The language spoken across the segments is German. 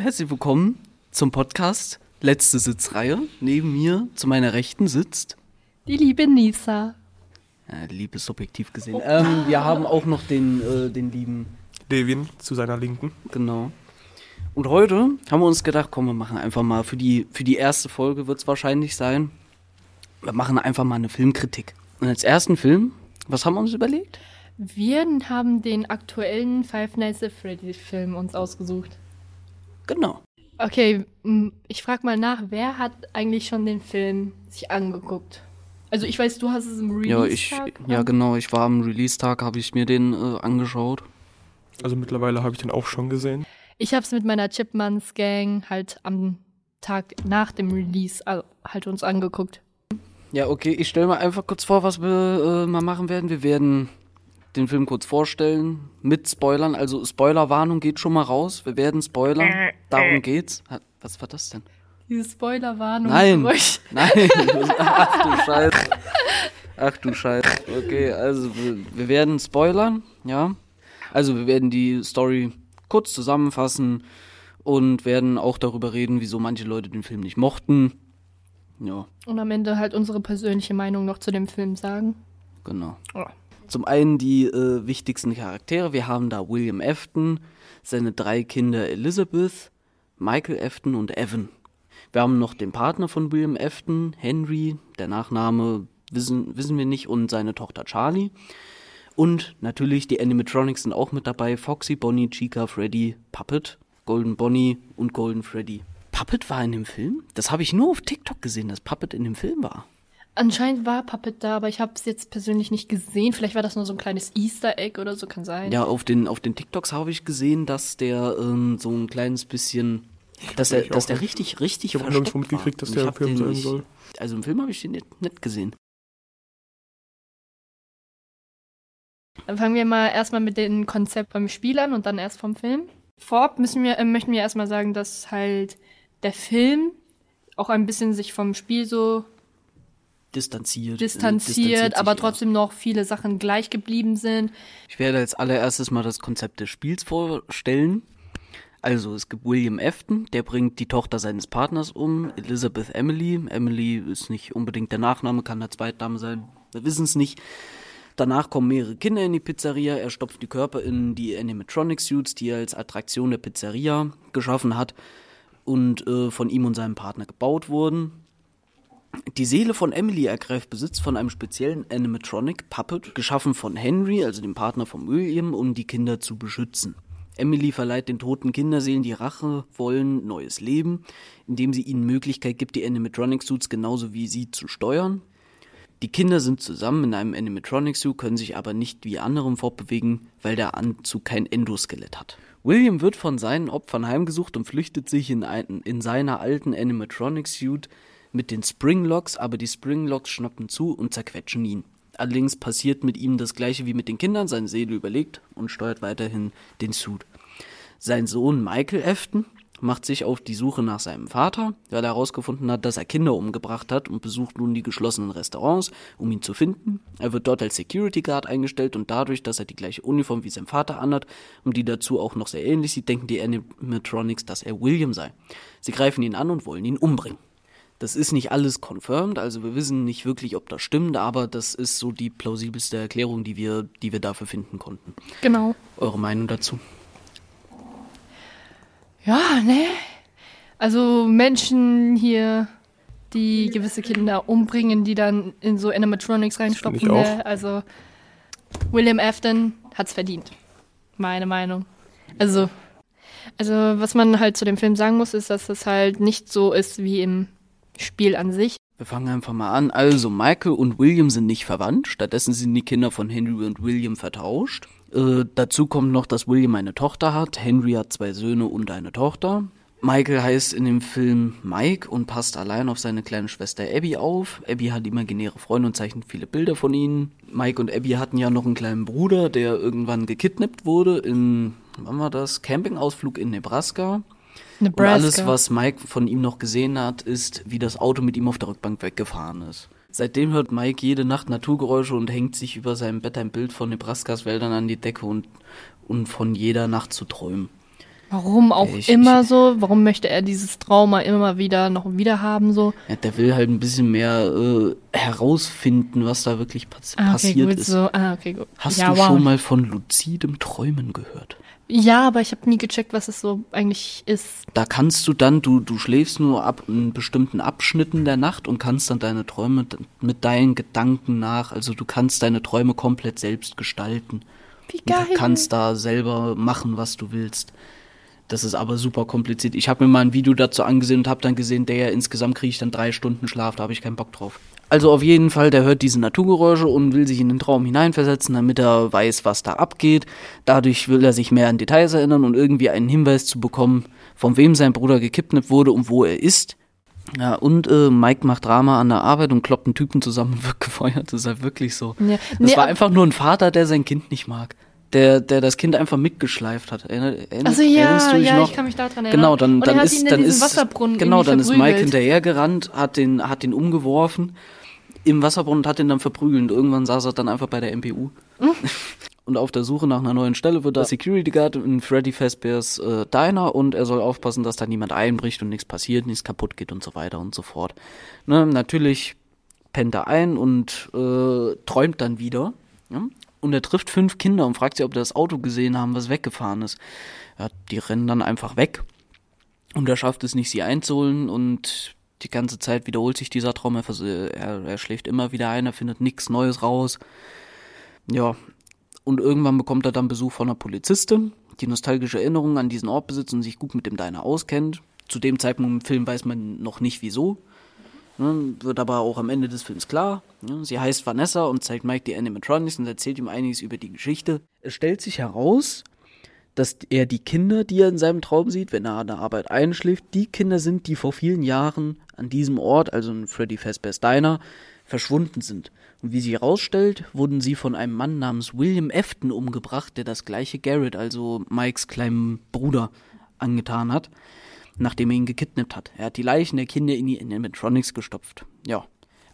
herzlich willkommen zum Podcast Letzte Sitzreihe. Neben mir zu meiner Rechten sitzt. Die liebe Nisa. Ja, Liebe ist subjektiv gesehen. Ähm, wir haben auch noch den, äh, den lieben. Levin zu seiner Linken. Genau. Und heute haben wir uns gedacht, komm, wir machen einfach mal für die, für die erste Folge wird es wahrscheinlich sein. Wir machen einfach mal eine Filmkritik. Und als ersten Film, was haben wir uns überlegt? Wir haben den aktuellen Five Nights at Freddy's Film uns ausgesucht. Genau. Okay, ich frag mal nach, wer hat eigentlich schon den Film sich angeguckt? Also ich weiß, du hast es im Ja, ich, Release-Tag ja an- genau, ich war am Release-Tag, habe ich mir den äh, angeschaut. Also mittlerweile habe ich den auch schon gesehen. Ich habe es mit meiner Chipmunks Gang halt am Tag nach dem Release also, halt uns angeguckt. Ja, okay, ich stelle mal einfach kurz vor, was wir äh, mal machen werden. Wir werden den Film kurz vorstellen, mit Spoilern. Also Spoilerwarnung geht schon mal raus. Wir werden spoilern. Darum geht's. Was war das denn? Diese Spoilerwarnung. Nein. Nein. Ach du Scheiße. Ach du Scheiße. Okay, also wir, wir werden spoilern, ja. Also wir werden die Story kurz zusammenfassen und werden auch darüber reden, wieso manche Leute den Film nicht mochten. Ja, Und am Ende halt unsere persönliche Meinung noch zu dem Film sagen. genau. Ja. Zum einen die äh, wichtigsten Charaktere. Wir haben da William Afton, seine drei Kinder Elizabeth, Michael Afton und Evan. Wir haben noch den Partner von William Afton, Henry, der Nachname wissen, wissen wir nicht, und seine Tochter Charlie. Und natürlich die Animatronics sind auch mit dabei. Foxy, Bonnie, Chica, Freddy, Puppet, Golden Bonnie und Golden Freddy. Puppet war in dem Film? Das habe ich nur auf TikTok gesehen, dass Puppet in dem Film war. Anscheinend war Puppet da, aber ich habe es jetzt persönlich nicht gesehen. Vielleicht war das nur so ein kleines Easter Egg oder so, kann sein. Ja, auf den, auf den TikToks habe ich gesehen, dass der ähm, so ein kleines bisschen, dass er, dass der richtig, richtig Ich habe mitgekriegt, war. dass der im Film sein soll. Also im Film habe ich den nicht, nicht gesehen. Dann fangen wir mal erstmal mit dem Konzept beim Spiel an und dann erst vom Film. Vorab müssen wir, äh, möchten wir erstmal sagen, dass halt der Film auch ein bisschen sich vom Spiel so Distanziert. äh, distanziert, sich, aber ja. trotzdem noch viele Sachen gleich geblieben sind. Ich werde als allererstes mal das Konzept des Spiels vorstellen. Also es gibt William Afton, der bringt die Tochter seines Partners um, Elizabeth Emily. Emily ist nicht unbedingt der Nachname, kann der Zweitname sein, wir wissen es nicht. Danach kommen mehrere Kinder in die Pizzeria, er stopft die Körper in die Animatronic-Suits, die er als Attraktion der Pizzeria geschaffen hat und äh, von ihm und seinem Partner gebaut wurden. Die Seele von Emily ergreift Besitz von einem speziellen Animatronic Puppet, geschaffen von Henry, also dem Partner von William, um die Kinder zu beschützen. Emily verleiht den toten Kinderseelen, die Rache wollen, neues Leben, indem sie ihnen Möglichkeit gibt, die Animatronic Suits genauso wie sie zu steuern. Die Kinder sind zusammen in einem Animatronic Suit, können sich aber nicht wie anderen fortbewegen, weil der Anzug kein Endoskelett hat. William wird von seinen Opfern heimgesucht und flüchtet sich in, ein, in seiner alten Animatronic Suit mit den Springlocks, aber die Springlocks schnappen zu und zerquetschen ihn. Allerdings passiert mit ihm das gleiche wie mit den Kindern, seine Seele überlegt und steuert weiterhin den Suit. Sein Sohn Michael Afton macht sich auf die Suche nach seinem Vater, weil er herausgefunden hat, dass er Kinder umgebracht hat und besucht nun die geschlossenen Restaurants, um ihn zu finden. Er wird dort als Security Guard eingestellt und dadurch, dass er die gleiche Uniform wie sein Vater anhat und die dazu auch noch sehr ähnlich sieht, denken die Animatronics, dass er William sei. Sie greifen ihn an und wollen ihn umbringen. Das ist nicht alles confirmed, also wir wissen nicht wirklich, ob das stimmt, aber das ist so die plausibelste Erklärung, die wir, die wir dafür finden konnten. Genau. Eure Meinung dazu? Ja, ne? Also Menschen hier, die gewisse Kinder umbringen, die dann in so Animatronics reinstopfen. Ne? Also William Afton hat's verdient. Meine Meinung. Also, also was man halt zu dem Film sagen muss, ist, dass es halt nicht so ist wie im Spiel an sich. Wir fangen einfach mal an. Also, Michael und William sind nicht verwandt. Stattdessen sind die Kinder von Henry und William vertauscht. Äh, dazu kommt noch, dass William eine Tochter hat. Henry hat zwei Söhne und eine Tochter. Michael heißt in dem Film Mike und passt allein auf seine kleine Schwester Abby auf. Abby hat imaginäre Freunde und zeichnet viele Bilder von ihnen. Mike und Abby hatten ja noch einen kleinen Bruder, der irgendwann gekidnappt wurde in, wann war das? Campingausflug in Nebraska. Und Nebraska. alles, was Mike von ihm noch gesehen hat, ist, wie das Auto mit ihm auf der Rückbank weggefahren ist. Seitdem hört Mike jede Nacht Naturgeräusche und hängt sich über seinem Bett ein Bild von Nebraskas Wäldern an die Decke und, und von jeder Nacht zu träumen. Warum auch Ich- immer ich- so? Warum möchte er dieses Trauma immer wieder noch wieder haben so? Ja, der will halt ein bisschen mehr äh, herausfinden, was da wirklich pass Ah, okay, passiert gut, ist. so. Ah, okay, gut. Hast ja, du wow. schon mal von luzidem Träumen gehört? Ja, aber ich habe nie gecheckt, was es so eigentlich ist. Da kannst du dann, du, du schläfst nur ab in bestimmten Abschnitten der Nacht und kannst dann deine Träume mit deinen Gedanken nach, also du kannst deine Träume komplett selbst gestalten. Wie Und du geil. kannst da selber machen, was du willst. Das ist aber super kompliziert. Ich habe mir mal ein Video dazu angesehen und habe dann gesehen, der ja insgesamt kriege ich dann drei Stunden Schlaf, da habe ich keinen Bock drauf. Also auf jeden Fall, der hört diese Naturgeräusche und will sich in den Traum hineinversetzen, damit er weiß, was da abgeht. Dadurch will er sich mehr an Details erinnern und irgendwie einen Hinweis zu bekommen, von wem sein Bruder gekidnappt wurde und wo er ist. Ja, und äh, Mike macht Drama an der Arbeit und kloppt einen Typen zusammen und wird gefeuert. Das ist halt wirklich so. Ja. Das Nee, war einfach nur ein Vater, der sein Kind nicht mag. Der, der das Kind einfach mitgeschleift hat. Erinner, erinner, Also erinnerst ja, du dich ja, noch? ich kann mich daran erinnern. Genau, dann, dann ist, dann ist, genau, dann ist Mike hinterhergerannt, hat den, hat den umgeworfen im Wasserbrunnen und hat ihn dann verprügelt. Und irgendwann saß er dann einfach bei der MPU. und auf der Suche nach einer neuen Stelle wird er Security Guard in Freddy Fazbear's äh, Diner und er soll aufpassen, dass da niemand einbricht und nichts passiert, nichts kaputt geht und so weiter und so fort. Ne, natürlich pennt er ein und äh, träumt dann wieder. Ja? Und er trifft fünf Kinder und fragt sie, ob sie das Auto gesehen haben, was weggefahren ist. Ja, die rennen dann einfach weg. Und er schafft es nicht, sie einzuholen und die ganze Zeit wiederholt sich dieser Traum. Er, er, er schläft immer wieder ein, er findet nichts Neues raus. Ja, und irgendwann bekommt er dann Besuch von einer Polizistin, die nostalgische Erinnerungen an diesen Ort besitzt und sich gut mit dem Diner auskennt. Zu dem Zeitpunkt im Film weiß man noch nicht wieso. Ne, wird aber auch am Ende des Films klar. Ne, sie heißt Vanessa und zeigt Mike die Animatronics und erzählt ihm einiges über die Geschichte. Es stellt sich heraus, dass er die Kinder, die er in seinem Traum sieht, wenn er an der Arbeit einschläft, die Kinder sind, die vor vielen Jahren an diesem Ort, also in Freddy Fazbear's Diner, verschwunden sind. Und wie sie herausstellt, wurden sie von einem Mann namens William Afton umgebracht, der das gleiche Garrett, also Mikes kleinen Bruder, angetan hat, nachdem er ihn gekidnappt hat. Er hat die Leichen der Kinder in die Animatronics gestopft. Ja.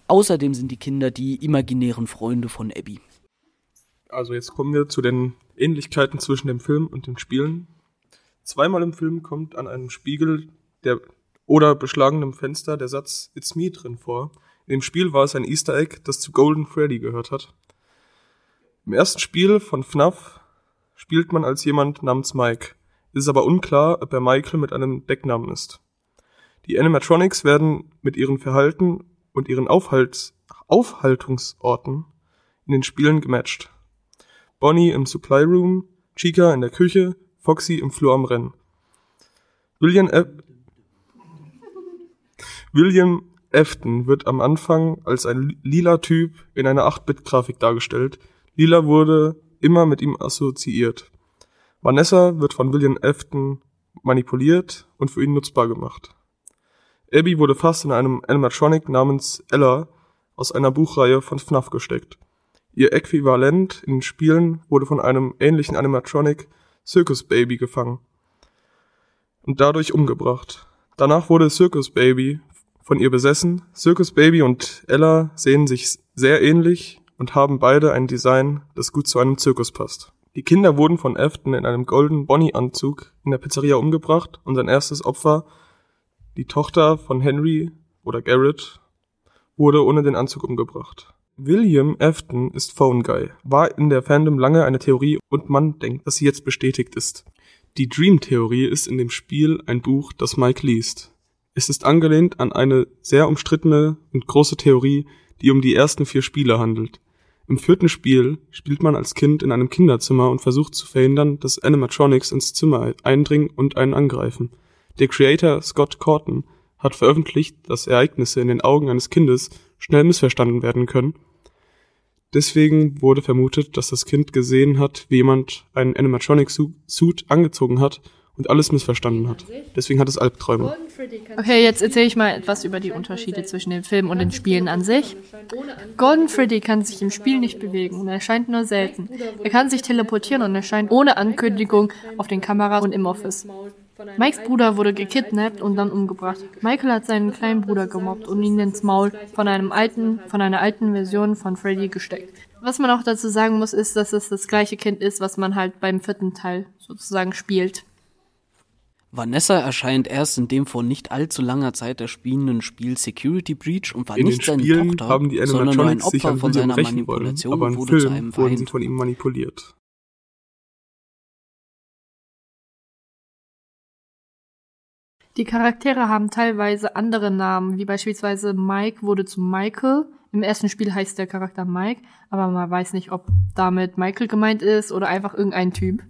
Außerdem sind die Kinder die imaginären Freunde von Abby. Also jetzt kommen wir zu den Ähnlichkeiten zwischen dem Film und den Spielen. Zweimal im Film kommt an einem Spiegel der oder beschlagenem Fenster der Satz It's me drin vor. In dem Spiel war es ein Easter Egg, das zu Golden Freddy gehört hat. Im ersten Spiel von FNAF spielt man als jemand namens Mike. Es ist aber unklar, ob er Michael mit einem Decknamen ist. Die Animatronics werden mit ihrem Verhalten und ihren Aufhalts Aufhaltungsorten in den Spielen gematcht. Bonnie im Supply Room, Chica in der Küche, Foxy im Flur am Rennen. William, Ef William Afton wird am Anfang als ein lila Typ in einer 8-Bit-Grafik dargestellt. Lila wurde immer mit ihm assoziiert. Vanessa wird von William Afton manipuliert und für ihn nutzbar gemacht. Abby wurde fast in einem Animatronic namens Ella aus einer Buchreihe von FNAF gesteckt. Ihr Äquivalent in den Spielen wurde von einem ähnlichen Animatronic Circus Baby gefangen und dadurch umgebracht. Danach wurde Circus Baby von ihr besessen. Circus Baby und Ella sehen sich sehr ähnlich und haben beide ein Design, das gut zu einem Zirkus passt. Die Kinder wurden von Afton in einem Golden Bonnie Anzug in der Pizzeria umgebracht und sein erstes Opfer, die Tochter von Henry oder Garrett, wurde ohne den Anzug umgebracht. William Afton ist Phone Guy, war in der Fandom lange eine Theorie und man denkt, dass sie jetzt bestätigt ist. Die Dream-Theorie ist in dem Spiel ein Buch, das Mike liest. Es ist angelehnt an eine sehr umstrittene und große Theorie, die um die ersten vier Spiele handelt. Im vierten Spiel spielt man als Kind in einem Kinderzimmer und versucht zu verhindern, dass Animatronics ins Zimmer eindringen und einen angreifen. Der Creator Scott Corton hat veröffentlicht, dass Ereignisse in den Augen eines Kindes schnell missverstanden werden können. Deswegen wurde vermutet, dass das Kind gesehen hat, wie jemand einen Animatronic-Suit angezogen hat und alles missverstanden hat. Deswegen hat es Albträume. Okay, jetzt erzähle ich mal etwas über die Unterschiede zwischen dem Film und den Spielen an sich. Golden Freddy kann sich im Spiel nicht bewegen und erscheint nur selten. Er kann sich teleportieren und erscheint ohne Ankündigung auf den Kameras und im Office. Mikes Bruder wurde gekidnappt und dann umgebracht. Michael hat seinen kleinen Bruder gemobbt und ihn ins Maul von einem alten, von einer alten Version von Freddy gesteckt. Was man auch dazu sagen muss, ist, dass es das gleiche Kind ist, was man halt beim vierten Teil sozusagen spielt. Vanessa erscheint erst in dem vor nicht allzu langer Zeit erspielenden Spiel Security Breach und war In nicht seine Spielen Tochter, haben die sondern nur ein Opfer von seiner rächen wollen, Manipulation aber im wurde zu einem Film wurden sie Feind. von ihm manipuliert. Die Charaktere haben teilweise andere Namen, wie beispielsweise Mike wurde zu Michael. Im ersten Spiel heißt der Charakter Mike, aber man weiß nicht, ob damit Michael gemeint ist oder einfach irgendein Typ.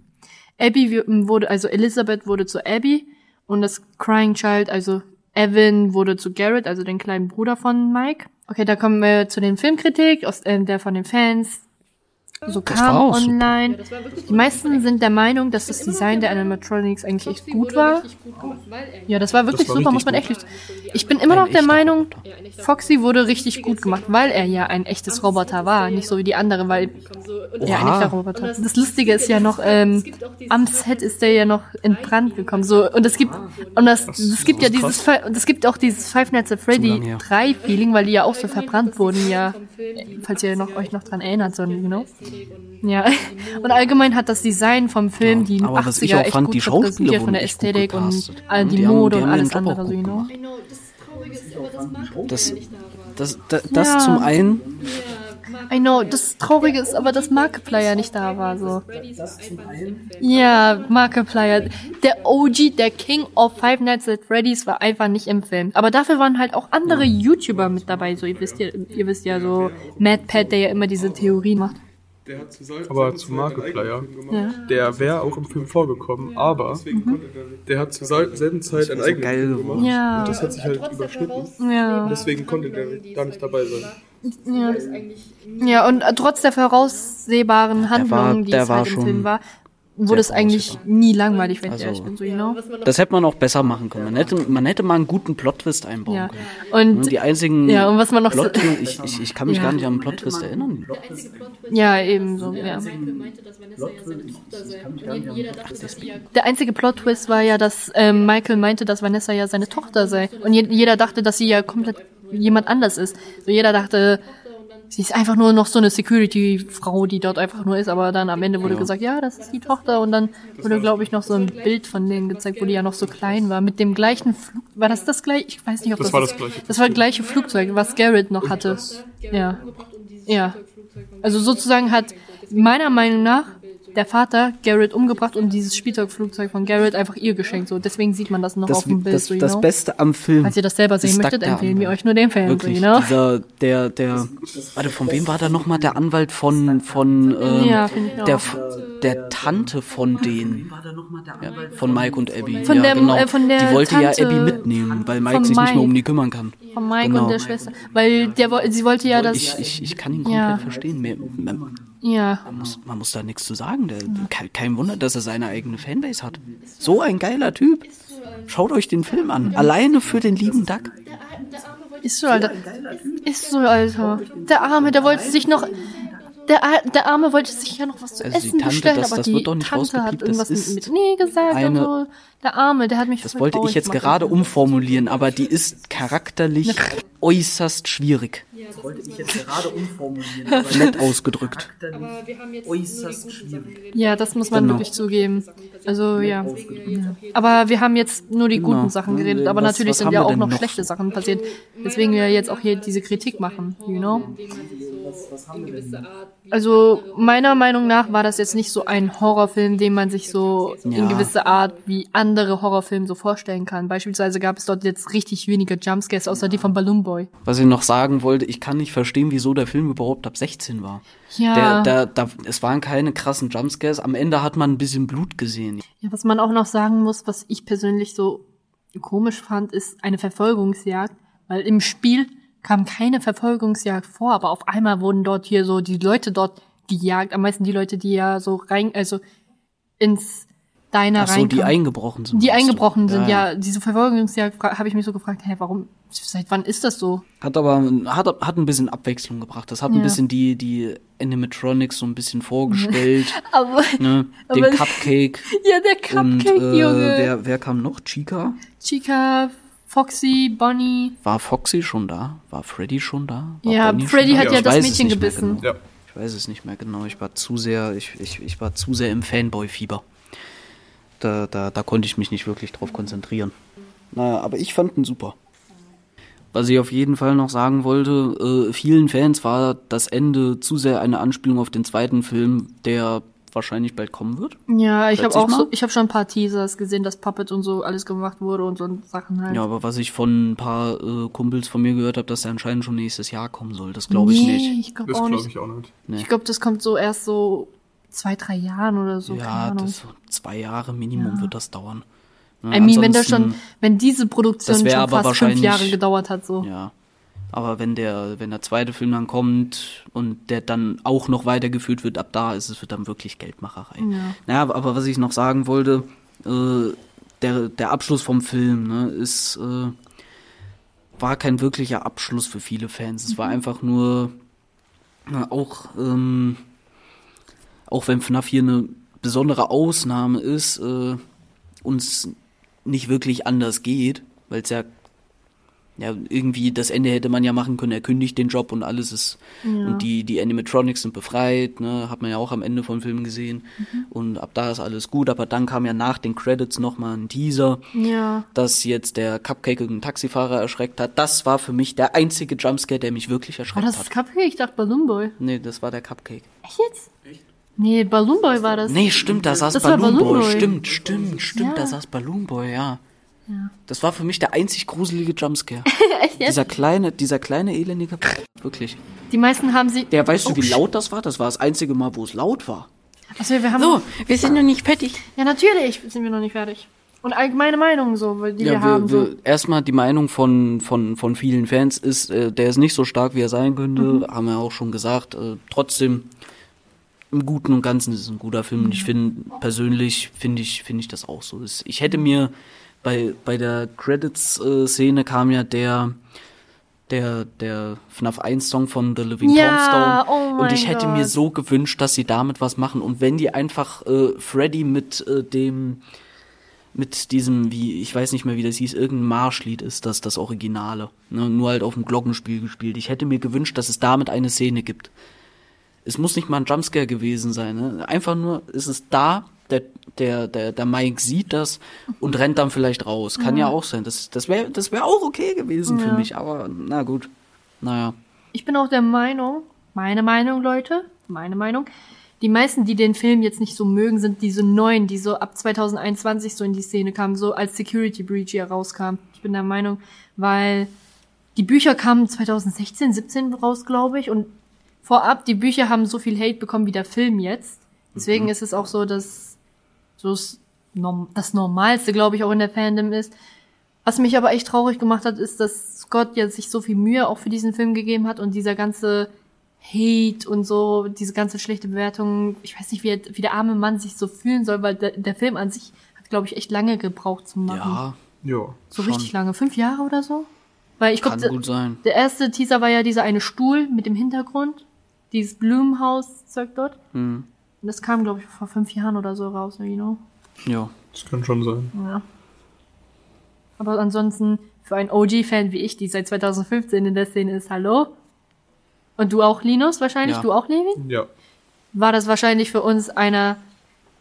Abby wurde, also Elizabeth wurde zu Abby und das Crying Child, also Evan wurde zu Garrett, also den kleinen Bruder von Mike. Okay, da kommen wir zu den Filmkritik, aus, äh, der von den Fans so Das kam online. Die meisten sind der Meinung, dass das Design der Animatronics eigentlich echt gut war. Ja, das war wirklich Das war super, muss man gut. echt. Ich bin immer noch der Meinung. Foxy wurde richtig gut gemacht, weil er ja ein echtes Roboter war, nicht so wie die andere, weil ja ein echter Roboter. Das Lustige ist ja noch, ähm, am Set ist der ja noch in Brand gekommen, so und es gibt und das es gibt ja dieses und es gibt auch dieses Five Nights at Freddy lang her. 3 Feeling, weil die ja auch so verbrannt wurden, ja, falls ihr noch euch noch dran erinnert, so you know. Ja, und allgemein hat das Design vom Film die aber was 80er ich auch echt fand, gut die Schauspieler repräsentiert von der Ästhetik und all die Die haben- Mode die und haben alles andere, so you know. Das, das, das, das Ja. zum einen, I know, das Traurige ist aber, dass Markiplier nicht da war, so. Ja, Markiplier. Der OG, der King of Five Nights at Freddy's war einfach nicht im Film. Aber dafür waren halt auch andere YouTuber mit dabei, so, ihr wisst ja, ihr wisst ja so, MadPat, der ja immer diese Theorien macht. Aber zu Markiplier, Ja. der wäre auch im Film vorgekommen, aber der hat zur sel- selben Zeit ein eigenes geil Film gemacht. Ja. Und das hat sich halt überschnitten. Ja. Deswegen konnte der da nicht dabei sein. Ja. ja, und äh, trotz der voraussehbaren Handlung, die der es halt im Film war, wurde es eigentlich nie langweilig, wenn ich Also- ehrlich bin, so, you know? das hätte man auch besser machen können. Man hätte, man hätte mal einen guten Plot-Twist einbauen Ja. können. Und, Und die einzigen ja, und was man noch so, Plot ich, ich, ich kann mich Ja. gar nicht an den Plot-Twist erinnern. ja, eben so, ja. Der einzige Plot-Twist war ja, dass ähm, Michael meinte, dass Vanessa ja seine Tochter sei. Und je jeder dachte, dass sie ja komplett jemand anders ist. So jeder dachte, sie ist einfach nur noch so eine Security-Frau, die dort einfach nur ist. Aber dann am Ende wurde Ja. gesagt, ja, das ist die Tochter. Und dann wurde, glaube ich, noch so ein Bild von denen gezeigt, wo die ja noch so klein war. Mit dem gleichen Flug. War das das gleiche? Ich weiß nicht, ob Das das war das gleiche. Das war das gleiche Flugzeug, was Garrett noch hatte. Ja. Ja. Also sozusagen hat meiner Meinung nach der Vater Garrett umgebracht und dieses Spielzeugflugzeug von Garrett einfach ihr geschenkt. So, deswegen sieht man das noch Das, auf dem Bild. das, so, das know? Beste am Film. Falls ihr das selber sehen möchtet, empfehlen wir Anwalt. euch nur den Film. Wirklich, so, you know? dieser, der, der, warte, von wem war da nochmal der Anwalt von, von, ähm, Ja, der, der Tante von denen, ja, von Mike und Abby. Von ja, der- genau. äh, von der Die wollte Tante ja Abby mitnehmen, weil Mike sich nicht mehr um Mike. die kümmern kann. Von Mike Genau. und der Schwester. Weil der, sie wollte ja das. Ich, ich, ich kann ihn komplett Ja. verstehen. Mehr, man, ja. muss, man muss da nichts zu sagen. Der, kein, kein Wunder, dass er seine eigene Fanbase hat. So ein geiler Typ. Schaut euch den Film an. Alleine für den lieben Duck. Ist so, Alter. Ist so, Alter. Der Arme, der wollte sich noch. Der, der Arme wollte sich ja noch was zu Also die essen Tante, bestellen, das- aber das die wird doch nicht Tante hat das irgendwas ist mit Nee gesagt und eine- so. Der Arme, der hat mich Das wollte ich jetzt gemacht. gerade umformulieren, aber die ist charakterlich äußerst schwierig. Nett ausgedrückt. Ja, das muss man Genau. wirklich zugeben. Also ja. Ja. Aber wir haben jetzt nur die guten Genau. Sachen geredet, aber Was- natürlich was sind haben ja wir auch denn noch, noch? schlechte Sachen passiert. Deswegen wir jetzt auch hier diese Kritik machen, you know? Also meiner Meinung nach war das jetzt nicht so ein Horrorfilm, den man sich so in Ja. gewisser Art wie andere Horrorfilme so vorstellen kann. Beispielsweise gab es dort jetzt richtig wenige Jumpscares, außer die von Balloon Boy. Was ich noch sagen wollte, ich kann nicht verstehen, wieso der Film überhaupt ab 16 war. Ja. Der, der, der, es waren keine krassen Jumpscares. Am Ende hat man ein bisschen Blut gesehen. Ja, was man auch noch sagen muss, was ich persönlich so komisch fand, ist eine Verfolgungsjagd, weil im Spiel kam keine Verfolgungsjagd vor, aber auf einmal wurden dort hier so die Leute dort gejagt, am meisten die Leute, die ja so rein, also ins Diner Ach so, die eingebrochen sind. Die meinst du? eingebrochen sind, ja. Diese Verfolgungsjagd habe ich mich so gefragt, hä, warum, seit wann ist das so? Hat aber hat, hat ein bisschen Abwechslung gebracht. Das hat ein Ja. bisschen die, die Animatronics so ein bisschen vorgestellt. Aber, ne? Den Aber- Cupcake. ja, der Cupcake, und äh, Junge. wer, wer kam noch? Chica? Chica, Foxy, Bonnie. War Foxy schon da? War Freddy schon da? War Ja, Bonnie Freddy da? hat ja Ich das Mädchen gebissen. Genau. Ja. Ich weiß es nicht mehr genau. Ich war zu sehr, ich, ich, ich war zu sehr im Fanboy-Fieber. Da, da, da konnte ich mich nicht wirklich drauf konzentrieren. Naja, aber ich fand ihn super. Was ich auf jeden Fall noch sagen wollte, äh, vielen Fans war das Ende zu sehr eine Anspielung auf den zweiten Film, der wahrscheinlich bald kommen wird. Ja, ich habe auch mal. so, ich habe schon ein paar Teasers gesehen, dass Puppet und so alles gemacht wurde und so Sachen halt. Ja, aber was ich von ein paar äh, Kumpels von mir gehört habe, dass er anscheinend schon nächstes Jahr kommen soll, das glaube ich nee, nicht. Ich glaube Das auch glaube nicht. ich auch nicht. Nee. Ich glaube, das kommt so erst so zwei, drei Jahren oder so. ja, das so zwei Jahre Minimum Ja. wird das dauern. Ja, I mean, wenn das schon, wenn diese Produktion schon fast fünf Jahre gedauert hat, so. Ja. Aber wenn der, wenn der zweite Film dann kommt und der dann auch noch weitergeführt wird, ab da ist es wird dann wirklich Geldmacherei. Ja. Naja, aber- was ich noch sagen wollte, äh, der, der Abschluss vom Film, ne, ist, äh, war kein wirklicher Abschluss für viele Fans. Es war einfach nur, na, auch, ähm, auch wenn FNAF hier eine besondere Ausnahme ist, äh, uns nicht wirklich anders geht, weil es ja ja, irgendwie das Ende hätte man ja machen können, er kündigt den Job und alles ist und die die Animatronics sind befreit, ne, hat man ja auch am Ende vom Film gesehen und ab da ist alles gut, aber dann kam ja nach den Credits noch mal ein Teaser, Ja. dass jetzt der Cupcake einen Taxifahrer erschreckt hat. Das war für mich der einzige Jumpscare, der mich wirklich War erschreckt das hat. Cupcake? Ich dachte Balloon Boy. Nee, das war der Cupcake. Echt jetzt? Nee, Balloon Boy war das. Nee, stimmt, da saß Das war Balloon Boy. Balloon Boy. Stimmt, stimmt, stimmt, da Ja. saß Balloon Boy, ja. Ja. Das war für mich der einzig gruselige Jumpscare. Echt jetzt? dieser kleine, dieser kleine elendige, wirklich. Die meisten haben sie. Der, weißt Oh, du, wie shit. laut das war? Das war das einzige Mal, wo es laut war. Achso, wir haben. So, wir sind noch nicht fertig. Ja, natürlich sind wir noch nicht fertig. Und allgemeine Meinungen so, weil die wir, Ja, haben. wir, so. wir, erstmal die Meinung von, von, von vielen Fans ist, äh, der ist nicht so stark, wie er sein könnte, Mhm. haben wir auch schon gesagt. Äh, trotzdem, im Guten und Ganzen ist es ein guter Film. Und ich finde, persönlich finde ich, finde ich das auch so. Ich hätte mir bei, bei der Credits-Szene kam ja der, der, der FNAF 1 Song von The Living Ja, Tombstone. oh und ich hätte mir Gott. so gewünscht, dass sie damit was machen. Und wenn die einfach äh, Freddy mit äh, dem, mit diesem, wie, ich weiß nicht mehr, wie das hieß, irgendein Marschlied ist das, das Originale. Ne? Nur halt auf dem Glockenspiel gespielt. Ich hätte mir gewünscht, dass es damit eine Szene gibt. Es muss nicht mal ein Jumpscare gewesen sein. Ne? Einfach nur, ist es da, der, der, der, der Mike sieht das und rennt dann vielleicht raus. Kann ja, auch sein. Das, das wäre das wär auch okay gewesen für Ja. mich, aber na gut. Naja. Ich bin auch der Meinung, meine Meinung, Leute, meine Meinung, die meisten, die den Film jetzt nicht so mögen, sind diese neuen, die so ab 2021 so in die Szene kamen, so als Security Breach hier rauskam. Ich bin der Meinung, weil die Bücher kamen 2016, 17 raus, glaube ich, und vorab, die Bücher haben so viel Hate bekommen wie der Film jetzt. Deswegen ist es auch so, dass so das Norm- das Normalste, glaube ich, auch in der Fandom ist. Was mich aber echt traurig gemacht hat, ist, dass Scott jetzt sich so viel Mühe auch für diesen Film gegeben hat und dieser ganze Hate und so, diese ganze schlechte Bewertung, ich weiß nicht, wie, er, wie der arme Mann sich so fühlen soll, weil der, der Film an sich hat, glaube ich, echt lange gebraucht zu machen. Ja, Ja. so schon. richtig lange, fünf Jahre oder so? Weil ich kann glaube, gut sein. der erste Teaser war ja dieser eine Stuhl mit dem Hintergrund, dieses Blumenhaus-Zeug dort. Hm. Und das kam, glaube ich, vor fünf Jahren oder so raus, you know? Ja. Das kann schon sein. Ja. Aber ansonsten, für einen OG-Fan wie ich, die seit 2015 in der Szene ist, hallo? Und du auch, Linus, wahrscheinlich? Ja. Du auch, Levin? Ja. War das wahrscheinlich für uns einer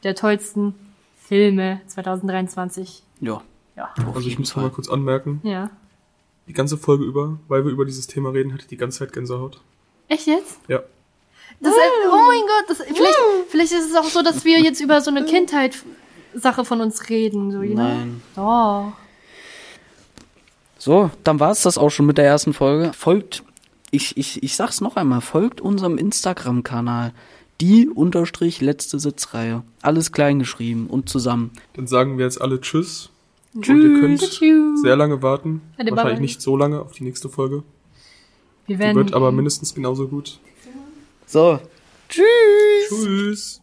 der tollsten Filme 2023. Ja. Ja. Also ich muss mal kurz anmerken, Ja. die ganze Folge über, weil wir über dieses Thema reden, hatte ich die ganze Zeit Gänsehaut. Echt jetzt? Ja. Das, oh mein Gott, das, vielleicht, vielleicht ist es auch so, dass wir jetzt über so eine Kindheit-Sache von uns reden. So? Nein. Doch. So, dann war's das auch schon mit der ersten Folge. Folgt, ich, ich, ich sag's noch einmal, folgt unserem Instagram-Kanal. Die unterstrich letzte Sitzreihe. Alles klein geschrieben und zusammen. Dann sagen wir jetzt alle Tschüss. Und Tschüss. ihr könnt Tschüss. sehr lange warten. Wahrscheinlich nicht so lange auf die nächste Folge. Wir Die werden wird aber mindestens genauso gut. So. Tschüss. Tschüss.